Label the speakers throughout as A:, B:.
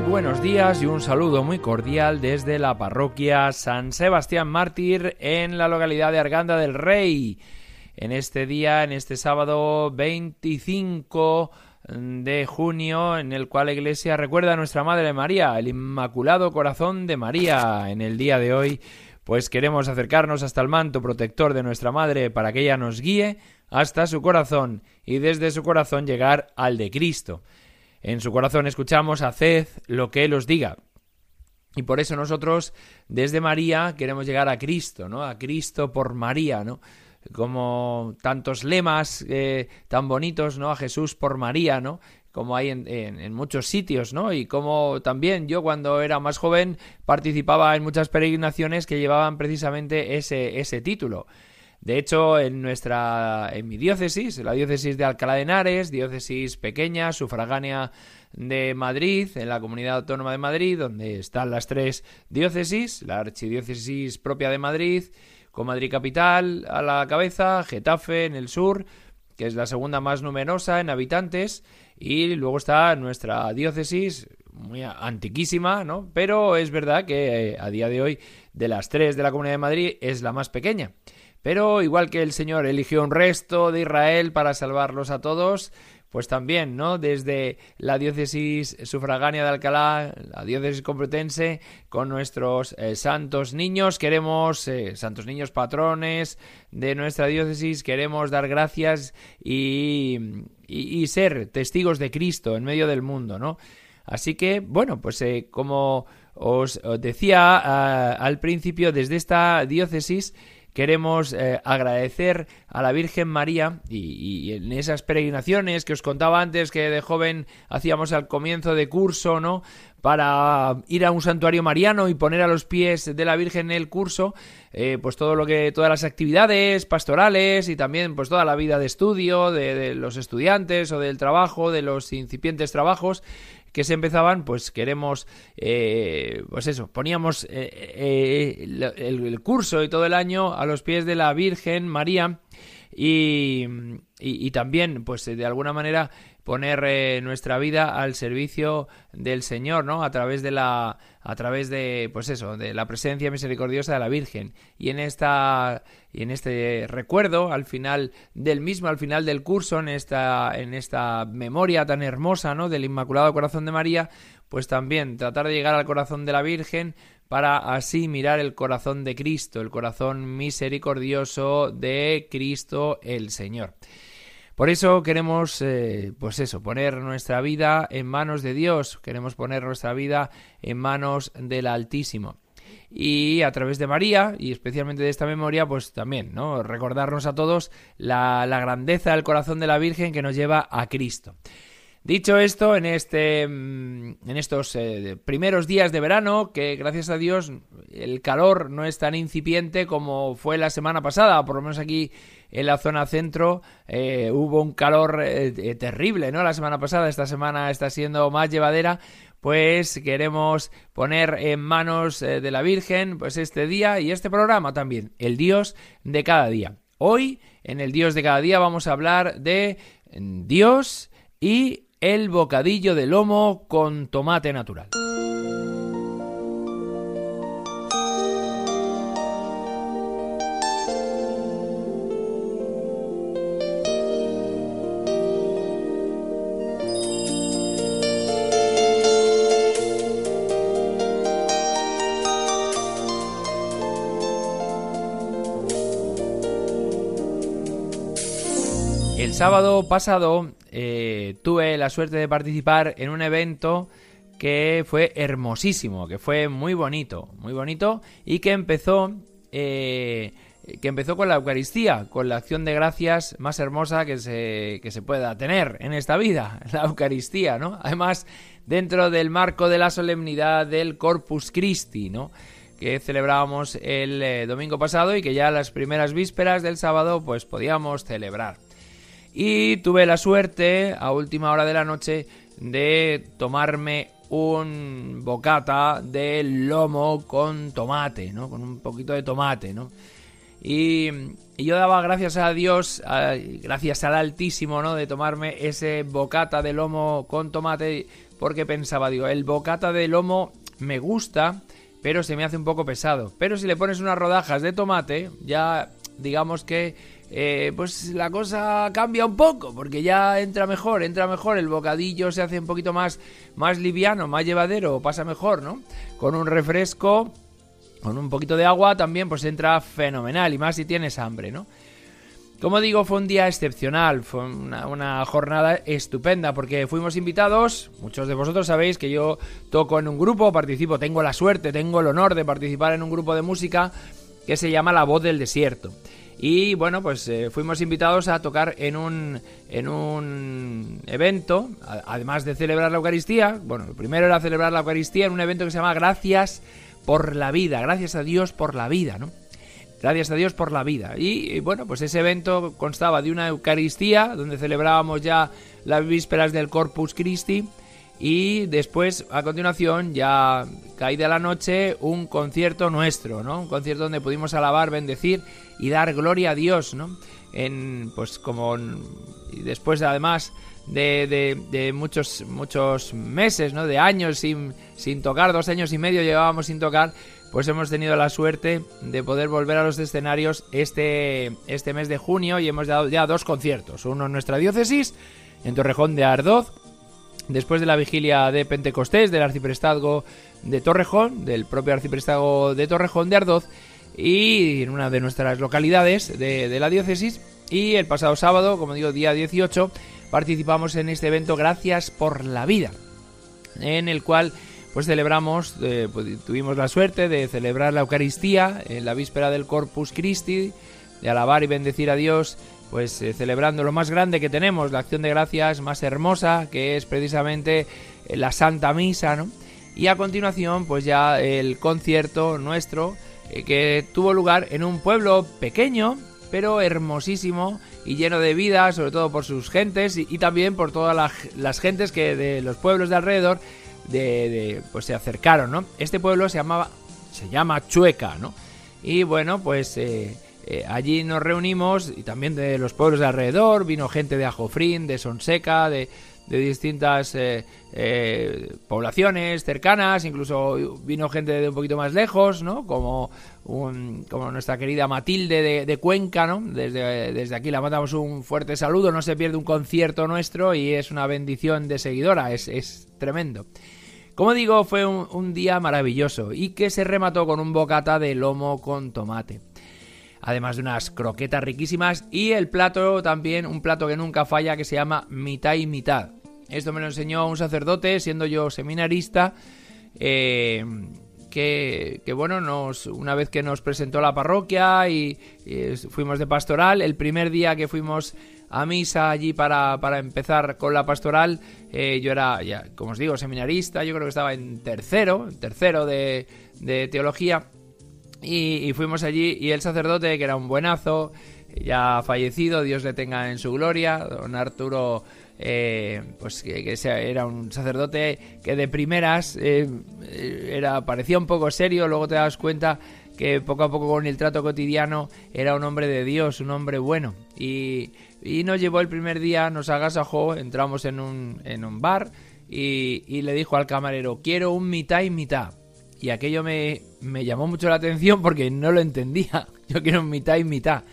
A: Buenos días y un saludo muy cordial desde la parroquia San Sebastián Mártir en la localidad de Arganda del Rey. En este día, en este sábado 25 de junio, en el cual la Iglesia recuerda a nuestra Madre María, el Inmaculado Corazón de María. En el día de hoy, pues queremos acercarnos hasta el manto protector de nuestra Madre para que ella nos guíe hasta su corazón y desde su corazón llegar al de Cristo. En su corazón escuchamos, haced lo que Él os diga. Y por eso nosotros, desde María, queremos llegar a Cristo, ¿no? A Cristo por María, ¿no? Como tantos lemas eh, tan bonitos, ¿no? A Jesús por María, ¿no? Como hay en, en, muchos sitios, ¿no? Y como también yo cuando era más joven participaba en muchas peregrinaciones que llevaban precisamente ese, ese título. De hecho, en nuestra, en mi diócesis, la diócesis de Alcalá de Henares, diócesis pequeña, sufragánea de Madrid, en la comunidad autónoma de Madrid, donde están las tres diócesis, la archidiócesis propia de Madrid, con Madrid capital a la cabeza, Getafe en el sur, que es la segunda más numerosa en habitantes, y luego está nuestra diócesis, muy antiquísima, ¿no? Pero es verdad que eh, a día de hoy, de las tres de la Comunidad de Madrid, es la más pequeña. Pero igual que el Señor eligió un resto de Israel para salvarlos a todos, pues también, ¿no? Desde la diócesis sufragánea de Alcalá, la diócesis complutense, con nuestros eh, santos niños, queremos, eh, santos niños patrones de nuestra diócesis, queremos dar gracias y, y, ser testigos de Cristo en medio del mundo, ¿no? Así que, bueno, pues eh, como os, decía ah, al principio, desde esta diócesis, queremos eh, agradecer a la Virgen María y, en esas peregrinaciones que os contaba antes que de joven hacíamos al comienzo de curso, ¿no? Para ir a un santuario mariano y poner a los pies de la Virgen el curso, eh, pues todo lo que, todas las actividades pastorales y también pues toda la vida de estudio de, de los estudiantes o del trabajo, de los incipientes trabajos, que se empezaban, pues queremos, eh, pues eso, poníamos eh, eh, el, curso y todo el año a los pies de la Virgen María y, y también, pues de alguna manera poner eh, nuestra vida al servicio del Señor, ¿no? A través de la a través de pues eso, de la presencia misericordiosa de la Virgen. Y en esta y en este recuerdo al final del mismo, al final del curso, en esta en esta memoria tan hermosa, ¿no? del Inmaculado Corazón de María, pues también tratar de llegar al corazón de la Virgen para así mirar el corazón de Cristo, el corazón misericordioso de Cristo el Señor. Por eso queremos, eh, pues eso, poner nuestra vida en manos de Dios, queremos poner nuestra vida en manos del Altísimo. Y a través de María, y especialmente de esta memoria, pues también, ¿no? Recordarnos a todos la, grandeza del corazón de la Virgen que nos lleva a Cristo. Dicho esto, en, este, mm, en estos eh, primeros días de verano, que gracias a Dios el calor no es tan incipiente como fue la semana pasada, por lo menos aquí en la zona centro eh, hubo un calor eh, eh, terrible, ¿no? La semana pasada, esta semana está siendo más llevadera. Pues queremos poner en manos de la Virgen pues este día y este programa también, el Dios de cada día. Hoy, en el Dios de cada día, vamos a hablar de Dios y el bocadillo de lomo con tomate natural. Sábado pasado eh, tuve la suerte de participar en un evento que fue hermosísimo, que fue muy bonito, muy bonito y que empezó eh, que empezó con la Eucaristía, con la acción de gracias más hermosa que se, que se pueda tener en esta vida, la Eucaristía, ¿no? Además, dentro del marco de la solemnidad del Corpus Christi, ¿no? que celebrábamos el eh, domingo pasado y que ya las primeras vísperas del sábado pues podíamos celebrar. Y tuve la suerte a última hora de la noche de tomarme un bocata de lomo con tomate, ¿no? Con un poquito de tomate, ¿no? Y, yo daba gracias a Dios, gracias al Altísimo, ¿no? De tomarme ese bocata de lomo con tomate, porque pensaba, digo, el bocata de lomo me gusta, pero se me hace un poco pesado. Pero si le pones unas rodajas de tomate, ya digamos que eh, pues la cosa cambia un poco, porque ya entra mejor, entra mejor, el bocadillo se hace un poquito más, más liviano, más llevadero, pasa mejor, ¿no? Con un refresco, con un poquito de agua también, pues entra fenomenal, y más si tienes hambre, ¿no? Como digo, fue un día excepcional, fue una, jornada estupenda porque fuimos invitados, muchos de vosotros sabéis que yo toco en un grupo, participo, tengo la suerte, tengo el honor de participar en un grupo de música que se llama La Voz del Desierto. Y bueno, pues eh, fuimos invitados a tocar en un, en un evento, además de celebrar la Eucaristía, bueno, lo primero era celebrar la Eucaristía en un evento que se llama Gracias por la Vida, gracias a Dios por la vida, ¿no? Gracias a Dios por la vida. Y, bueno, pues ese evento constaba de una Eucaristía, donde celebrábamos ya las vísperas del Corpus Christi. Y después, a continuación, ya caída la noche, un concierto nuestro, ¿no? Un concierto donde pudimos alabar, bendecir y dar gloria a Dios, ¿no? En, pues como... Y después, además, de, de, muchos, muchos meses, ¿no? De años sin, sin tocar, dos años y medio llevábamos sin tocar, pues hemos tenido la suerte de poder volver a los escenarios este, este mes de junio y hemos dado ya dos conciertos. Uno en nuestra diócesis, en Torrejón de Ardoz, después de la vigilia de Pentecostés del arciprestazgo de Torrejón, del propio arciprestazgo de Torrejón de Ardoz, y en una de nuestras localidades de, la diócesis. Y el pasado sábado, como digo, día 18, participamos en este evento Gracias por la Vida, en el cual pues celebramos, eh, pues, tuvimos la suerte de celebrar la Eucaristía en la víspera del Corpus Christi, de alabar y bendecir a Dios, pues eh, celebrando lo más grande que tenemos, la acción de gracias más hermosa, que es precisamente eh, la Santa Misa, ¿no? Y a continuación, pues ya el concierto nuestro, que tuvo lugar en un pueblo pequeño, pero hermosísimo y lleno de vida, sobre todo por sus gentes y, también por todas las gentes que de los pueblos de alrededor de, pues se acercaron, ¿no? Este pueblo se llamaba, se llama Chueca, ¿no? Y bueno, pues eh, eh, allí nos reunimos y también de los pueblos de alrededor, vino gente de Ajofrín, de Sonseca, de, distintas eh, poblaciones cercanas, incluso vino gente de un poquito más lejos, ¿no? Como, un, nuestra querida Matilde de, Cuenca, ¿no? Desde, desde, aquí la mandamos un fuerte saludo, no se pierde un concierto nuestro y es una bendición de seguidora, es, es tremendo. Como digo, fue un, día maravilloso y que se remató con un bocata de lomo con tomate. Además de unas croquetas riquísimas y el plato también, un plato que nunca falla que se llama mitad y mitad. Esto me lo enseñó un sacerdote siendo yo seminarista. Eh, que, bueno, nos, una vez que nos presentó la parroquia y, fuimos de pastoral, el primer día que fuimos a misa allí para, para empezar con la pastoral, eh, yo era, ya, como os digo, seminarista, yo creo que estaba en tercero, tercero de, de teología, y, fuimos allí y el sacerdote, que era un buenazo, ya fallecido, Dios le tenga en su gloria, don Arturo eh, pues que, era un sacerdote que de primeras eh, era parecía un poco serio, luego te das cuenta que poco a poco con el trato cotidiano era un hombre de Dios, un hombre bueno. Y, y nos llevó el primer día, nos agasajó, entramos en un, en un bar y, y, le dijo al camarero, quiero un mitad y mitad. Y aquello me, me llamó mucho la atención porque no lo entendía. Yo quiero mitad y mitad.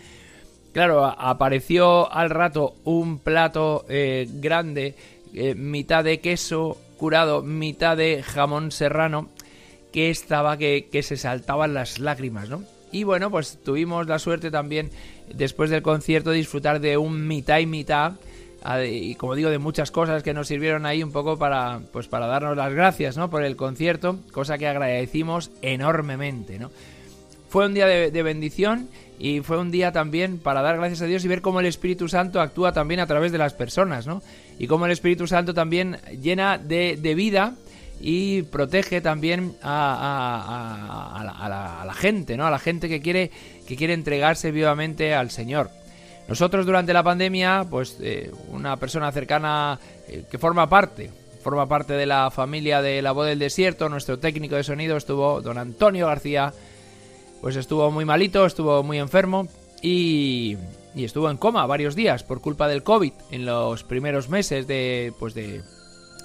A: Claro, apareció al rato un plato eh, grande, eh, mitad de queso curado, mitad de jamón serrano, que estaba que, que se saltaban las lágrimas, ¿no? Y bueno, pues tuvimos la suerte también después del concierto disfrutar de un mitad y mitad y como digo de muchas cosas que nos sirvieron ahí un poco para pues para darnos las gracias ¿no? por el concierto cosa que agradecimos enormemente ¿no? fue un día de, bendición y fue un día también para dar gracias a Dios y ver cómo el Espíritu Santo actúa también a través de las personas ¿no? y cómo el Espíritu Santo también llena de, vida y protege también a, a, la, gente, ¿no? A la gente que quiere, que quiere entregarse vivamente al Señor. Nosotros durante la pandemia, pues eh, una persona cercana eh, que forma parte, forma parte de la familia de La Voz del Desierto, nuestro técnico de sonido estuvo, don Antonio García, pues estuvo muy malito, estuvo muy enfermo y, y estuvo en coma varios días por culpa del COVID en los primeros meses de, pues de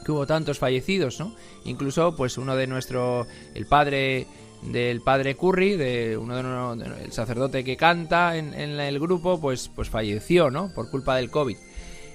A: que hubo tantos fallecidos, ¿no? Incluso, pues uno de nuestro, el padre del padre Curry, de uno de el sacerdote que canta en, el grupo, pues, pues falleció, ¿no? Por culpa del COVID,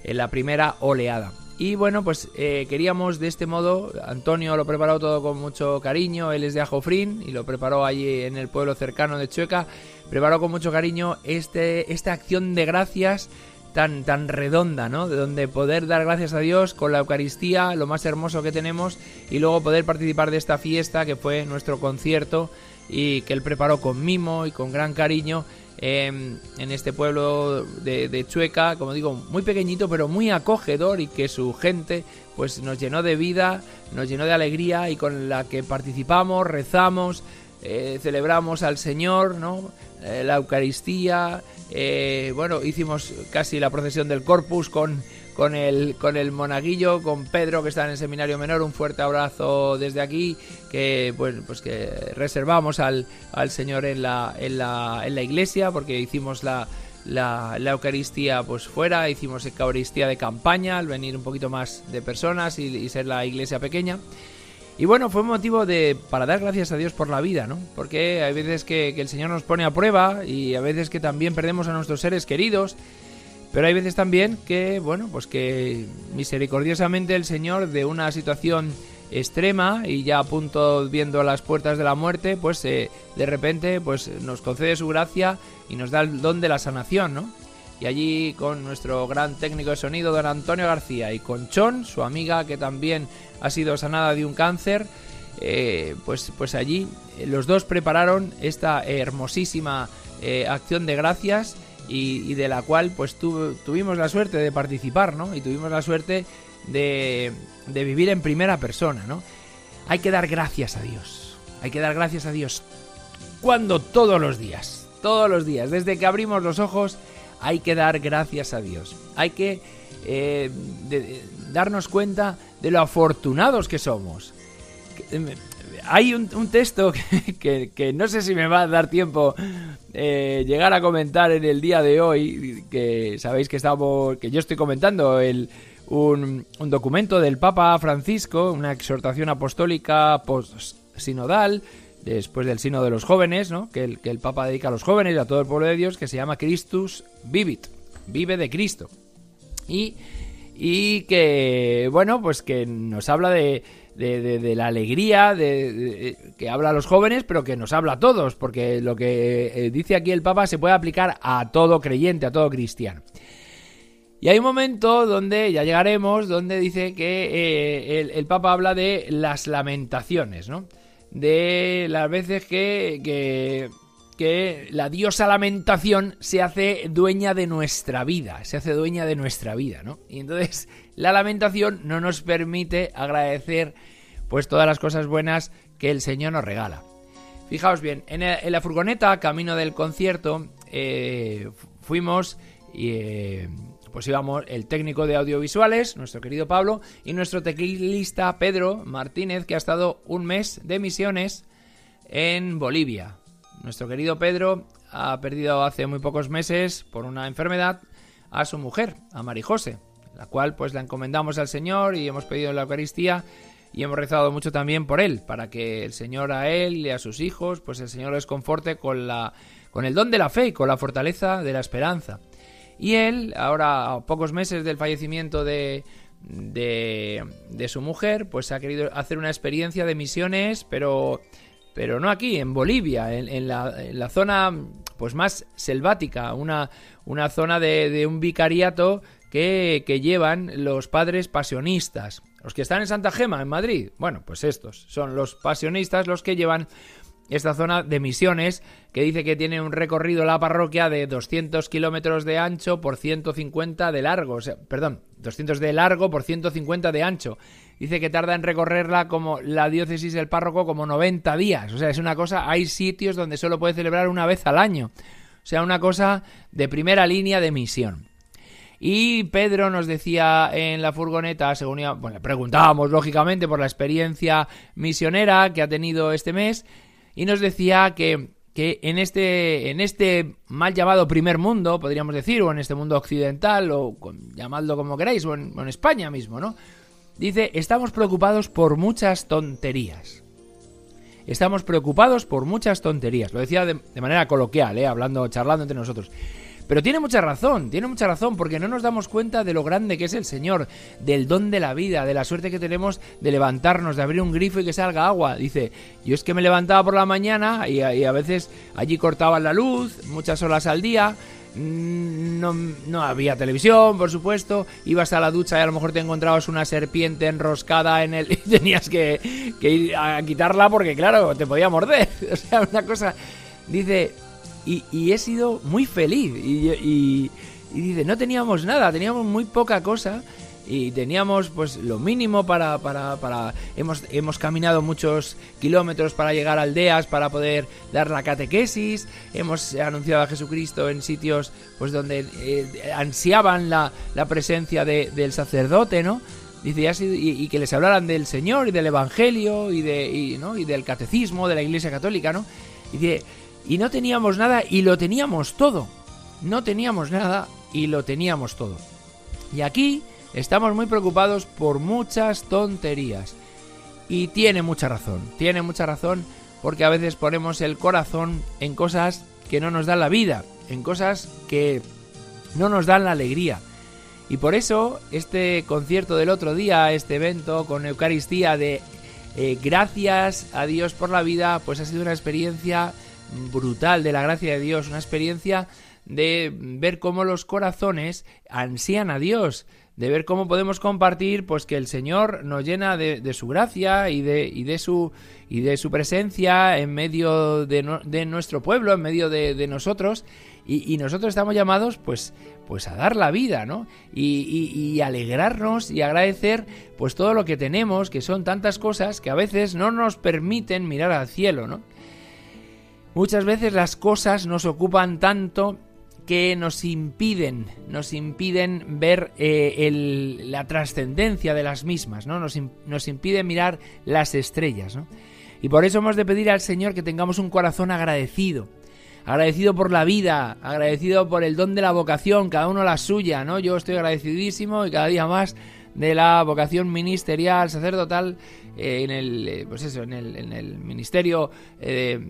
A: en la primera oleada. Y bueno, pues eh, queríamos de este modo, Antonio lo preparó todo con mucho cariño, él es de Ajofrín y lo preparó allí en el pueblo cercano de Chueca, preparó con mucho cariño este, esta acción de gracias tan, tan redonda, ¿no? De donde poder dar gracias a Dios con la Eucaristía, lo más hermoso que tenemos, y luego poder participar de esta fiesta que fue nuestro concierto y que él preparó con mimo y con gran cariño em, en este pueblo de, de, Chueca, como digo, muy pequeñito pero muy acogedor y que su gente pues nos llenó de vida, nos llenó de alegría y con la que participamos, rezamos, eh, celebramos al Señor, ¿no? Eh, la Eucaristía, eh, bueno, hicimos casi la procesión del Corpus con, con, el, con el monaguillo, con Pedro que está en el seminario menor, un fuerte abrazo desde aquí, que pues, pues que reservamos al, al Señor en la, en, la, en la iglesia, porque hicimos la, la, Eucaristía pues fuera, hicimos Eucaristía de campaña, al venir un poquito más de personas y ser la iglesia pequeña. Y bueno, fue un motivo de para dar gracias a Dios por la vida, ¿no? Porque hay veces que, el Señor nos pone a prueba y a veces que también perdemos a nuestros seres queridos. Pero hay veces también que, bueno, pues que misericordiosamente el Señor de una situación extrema y ya a punto viendo las puertas de la muerte, pues eh, de repente pues nos concede su gracia y nos da el don de la sanación, ¿no? Y allí con nuestro gran técnico de sonido, don Antonio García, y con Chon, su amiga que también ha sido sanada de un cáncer, eh, pues, pues allí eh, los dos prepararon esta hermosísima eh, acción de gracias y, de la cual pues tuvimos la suerte de participar, ¿no? Y tuvimos la suerte de, de vivir en primera persona, ¿no? Hay que dar gracias a Dios, hay que dar gracias a Dios cuando todos los días, todos los días, desde que abrimos los ojos, hay que dar gracias a Dios. Hay que darnos cuenta de lo afortunados que somos. Em, hay un, texto que, no sé si me va a dar tiempo eh, llegar a comentar en el día de hoy, que sabéis que estamos, que yo estoy comentando el, un, un documento del Papa Francisco, una exhortación apostólica post-sinodal, después del Sino de los Jóvenes, ¿no? que, el, que el Papa dedica a los jóvenes y a todo el pueblo de Dios, que se llama Christus Vivit, vive de Cristo. Y, y que, bueno, pues que nos habla de, de, la alegría, de, que habla a los jóvenes, pero que nos habla a todos, porque lo que eh, dice aquí el Papa se puede aplicar a todo creyente, a todo cristiano. Y hay un momento donde, ya llegaremos, donde dice que eh, el, el Papa habla de las lamentaciones, ¿no? de las veces que, que, que la diosa lamentación se hace dueña de nuestra vida, se hace dueña de nuestra vida, ¿no? Y entonces la lamentación no nos permite agradecer pues todas las cosas buenas que el Señor nos regala. Fijaos bien, en, la furgoneta, camino del concierto, eh, fuimos y... Eh, pues íbamos el técnico de audiovisuales, nuestro querido Pablo, y nuestro teclista Pedro Martínez, que ha estado un mes de misiones en Bolivia. Nuestro querido Pedro ha perdido hace muy pocos meses, por una enfermedad, a su mujer, a Marijose, la cual pues la encomendamos al Señor y hemos pedido la Eucaristía y hemos rezado mucho también por él, para que el Señor a él y a sus hijos, pues el Señor les conforte con la con el don de la fe y con la fortaleza de la esperanza. Y él, ahora a pocos meses del fallecimiento de, de, su mujer, pues ha querido hacer una experiencia de misiones, pero pero no aquí, en Bolivia, en, la, zona pues más selvática, una, una zona de, un vicariato que, que, llevan los padres pasionistas. Los que están en Santa Gema, en Madrid, bueno, pues estos son los pasionistas los que llevan esta zona de misiones que dice que tiene un recorrido la parroquia de 200 kilómetros de ancho por 150 de largo, perdón, 200 de largo por 150 de ancho. Dice que tarda en recorrerla como la diócesis del párroco como 90 días, o sea, es una cosa, hay sitios donde solo puede celebrar una vez al año, o sea, una cosa de primera línea de misión. Y Pedro nos decía en la furgoneta, según bueno, preguntábamos lógicamente por la experiencia misionera que ha tenido este mes, y nos decía que, que en, este, en este mal llamado primer mundo, podríamos decir, o en este mundo occidental, o llamadlo como queráis, o en, España mismo, ¿no? Dice, estamos preocupados por muchas tonterías. Estamos preocupados por muchas tonterías. Lo decía de, manera coloquial, ¿eh? hablando, charlando entre nosotros. Pero tiene mucha razón, tiene mucha razón, porque no nos damos cuenta de lo grande que es el Señor, del don de la vida, de la suerte que tenemos de levantarnos, de abrir un grifo y que salga agua. Dice, yo es que me levantaba por la mañana y, a veces allí cortaban la luz, muchas horas al día, no, no, había televisión, por supuesto. Ibas a la ducha y a lo mejor te encontrabas una serpiente enroscada en el. y tenías que, que, ir a quitarla porque, claro, te podía morder. O sea, una cosa. Dice, y, he sido muy feliz. Y, dice, no teníamos nada, teníamos muy poca cosa y teníamos pues lo mínimo para, para, para hemos, hemos caminado muchos kilómetros para llegar a aldeas para poder dar la catequesis hemos anunciado a Jesucristo en sitios pues donde eh, ansiaban la, la presencia del sacerdote no dice y, y, que les hablaran del Señor y del Evangelio y de y, ¿no? y del catecismo de la Iglesia Católica no dice y no teníamos nada y lo teníamos todo. No teníamos nada y lo teníamos todo. Y aquí estamos muy preocupados por muchas tonterías. Y tiene mucha razón, tiene mucha razón porque a veces ponemos el corazón en cosas que no nos dan la vida, en cosas que no nos dan la alegría. Y por eso este concierto del otro día, este evento con Eucaristía de eh, gracias a Dios por la vida, pues ha sido una experiencia brutal de la gracia de Dios, una experiencia de ver cómo los corazones ansían a Dios, de ver cómo podemos compartir pues que el Señor nos llena de, su gracia y de, su y de su presencia en medio de, de nuestro pueblo, en medio de, nosotros y, nosotros estamos llamados pues pues a dar la vida, ¿no? Y, y, alegrarnos y agradecer pues todo lo que tenemos, que son tantas cosas que a veces no nos permiten mirar al cielo, ¿no? Muchas veces las cosas nos ocupan tanto que nos impiden, nos impiden ver eh, la trascendencia de las mismas, ¿no? Nos, nos impiden mirar las estrellas, ¿no? Y por eso hemos de pedir al Señor que tengamos un corazón agradecido, agradecido por la vida, agradecido por el don de la vocación, cada uno la suya, ¿no? Yo estoy agradecidísimo y cada día más de la vocación ministerial, sacerdotal, eh, en el, eh, pues eso, en el, en el ministerio eh,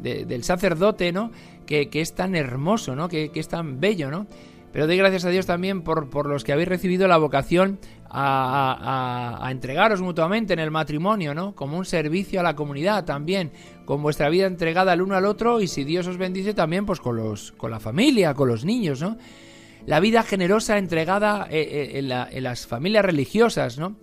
A: del sacerdote, ¿no? Que, es tan hermoso, ¿no? Que, es tan bello, ¿no? Pero doy gracias a Dios también por, por los que habéis recibido la vocación a, a, entregaros mutuamente en el matrimonio, ¿no? Como un servicio a la comunidad también, con vuestra vida entregada el uno al otro y si Dios os bendice también, pues con los, con la familia, con los niños, ¿no? La vida generosa entregada en, en las familias religiosas, ¿no?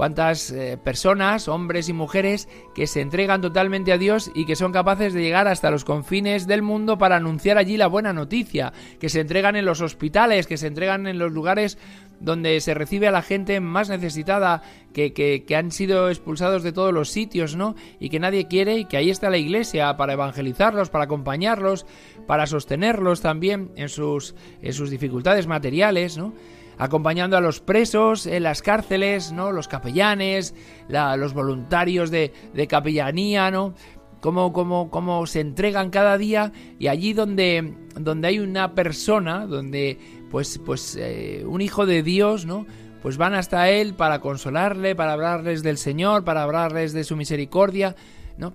A: Cuántas eh, personas, hombres y mujeres, que se entregan totalmente a Dios y que son capaces de llegar hasta los confines del mundo para anunciar allí la buena noticia, que se entregan en los hospitales, que se entregan en los lugares donde se recibe a la gente más necesitada, que, que, que, han sido expulsados de todos los sitios, ¿no? Y que nadie quiere, y que ahí está la iglesia para evangelizarlos, para acompañarlos, para sostenerlos también en sus, en sus dificultades materiales, ¿no? Acompañando a los presos en las cárceles, ¿no? Los capellanes, los voluntarios de, capellanía, ¿no? Cómo, cómo, cómo, se entregan cada día y allí donde, donde hay una persona, donde pues, pues eh, un hijo de Dios, ¿no? Pues van hasta él para consolarle, para hablarles del Señor, para hablarles de su misericordia, ¿no?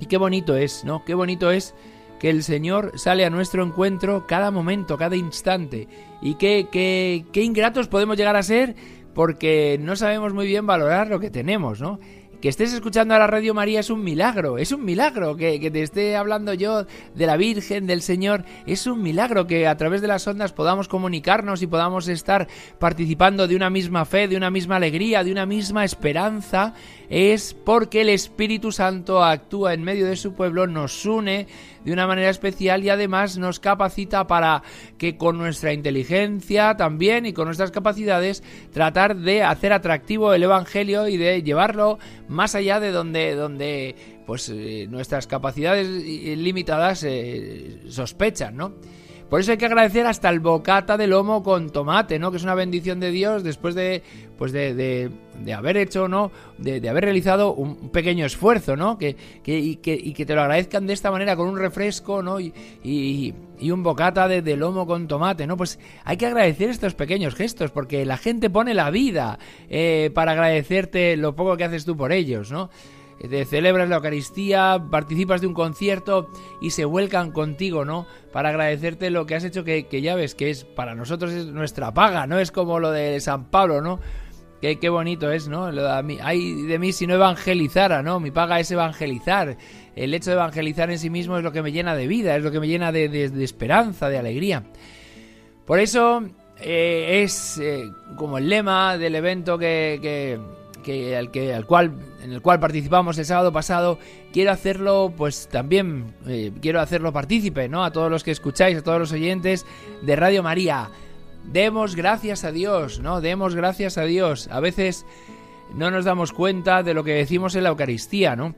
A: Y qué bonito es, ¿no? Qué bonito es que el Señor sale a nuestro encuentro cada momento, cada instante. Y qué, qué, qué ingratos podemos llegar a ser porque no sabemos muy bien valorar lo que tenemos, ¿no? Que estés escuchando a la Radio María es un milagro, es un milagro que, que, te esté hablando yo de la Virgen, del Señor, es un milagro que a través de las ondas podamos comunicarnos y podamos estar participando de una misma fe, de una misma alegría, de una misma esperanza, es porque el Espíritu Santo actúa en medio de su pueblo, nos une de una manera especial y además nos capacita para que con nuestra inteligencia también y con nuestras capacidades tratar de hacer atractivo el Evangelio y de llevarlo más allá de donde, donde pues eh, nuestras capacidades limitadas eh, sospechan, ¿no? Por eso hay que agradecer hasta el bocata de lomo con tomate, ¿no? Que es una bendición de Dios después de, pues de, de, haber hecho, ¿no? De, haber realizado un pequeño esfuerzo, ¿no? Que, que, y, que, y que te lo agradezcan de esta manera con un refresco, ¿no? Y, y, y un bocata de, lomo con tomate, ¿no? Pues hay que agradecer estos pequeños gestos porque la gente pone la vida eh, para agradecerte lo poco que haces tú por ellos, ¿no? Te celebras la Eucaristía, participas de un concierto y se vuelcan contigo, ¿no? Para agradecerte lo que has hecho, que, ya ves que es para nosotros es nuestra paga, no es como lo de San Pablo, ¿no? Qué, qué bonito es, ¿no? Hay de mí si no evangelizara, ¿no? Mi paga es evangelizar. El hecho de evangelizar en sí mismo es lo que me llena de vida, es lo que me llena de, esperanza, de alegría. Por eso eh, es eh, como el lema del evento que que, al, que, al cual, en el cual participamos el sábado pasado, quiero hacerlo, pues también eh, quiero hacerlo partícipe, ¿no? A todos los que escucháis, a todos los oyentes de Radio María. Demos gracias a Dios, ¿no? Demos gracias a Dios. A veces no nos damos cuenta de lo que decimos en la Eucaristía, ¿no?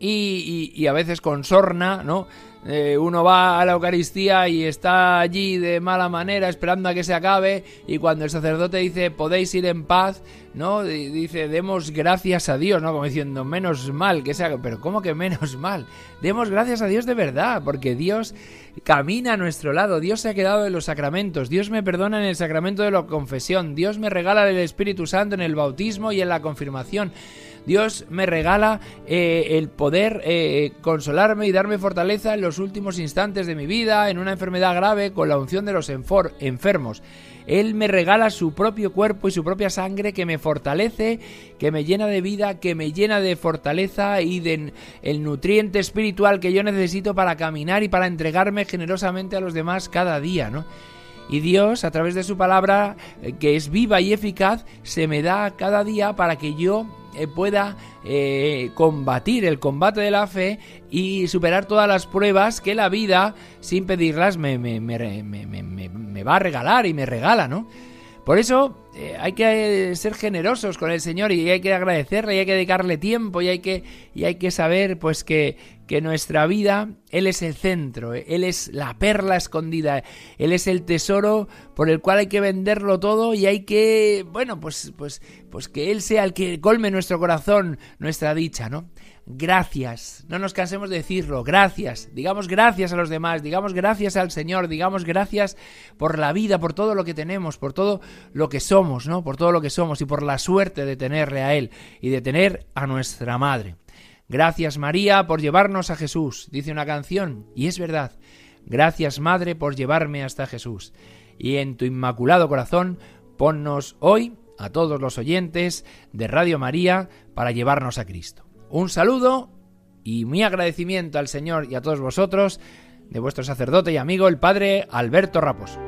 A: Y, a veces con sorna, ¿no? Eh, uno va a la Eucaristía y está allí de mala manera esperando a que se acabe y cuando el sacerdote dice podéis ir en paz, ¿no? dice demos gracias a Dios, ¿no? Como diciendo menos mal que sea, pero ¿cómo que menos mal? Demos gracias a Dios de verdad, porque Dios camina a nuestro lado, Dios se ha quedado en los sacramentos, Dios me perdona en el sacramento de la confesión, Dios me regala el Espíritu Santo en el bautismo y en la confirmación. Dios me regala eh, el poder eh, consolarme y darme fortaleza en los últimos instantes de mi vida, en una enfermedad grave, con la unción de los enfermos. Él me regala su propio cuerpo y su propia sangre que me fortalece, que me llena de vida, que me llena de fortaleza y de el nutriente espiritual que yo necesito para caminar y para entregarme generosamente a los demás cada día, ¿no? Y Dios, a través de su palabra, eh, que es viva y eficaz, se me da cada día para que yo pueda eh, combatir el combate de la fe y superar todas las pruebas que la vida, sin pedirlas, me, me, me, me va a regalar y me regala, ¿no? Por eso eh, hay que ser generosos con el Señor y hay que agradecerle y hay que dedicarle tiempo y hay que, y hay que saber pues que, que nuestra vida, Él es el centro, Él es la perla escondida, Él es el tesoro por el cual hay que venderlo todo y hay que, bueno, pues, pues, pues que Él sea el que colme nuestro corazón, nuestra dicha, ¿no? gracias. No nos cansemos de decirlo, gracias. Digamos gracias a los demás, digamos gracias al Señor, digamos gracias por la vida, por todo lo que tenemos, por todo lo que somos, ¿no? Por todo lo que somos y por la suerte de tenerle a Él y de tener a nuestra Madre. Gracias María por llevarnos a Jesús, dice una canción, y es verdad. Gracias Madre por llevarme hasta Jesús. Y en tu inmaculado corazón, ponnos hoy a todos los oyentes de Radio María para llevarnos a Cristo. Un saludo y mi agradecimiento al Señor y a todos vosotros de vuestro sacerdote y amigo el Padre Alberto Raposo.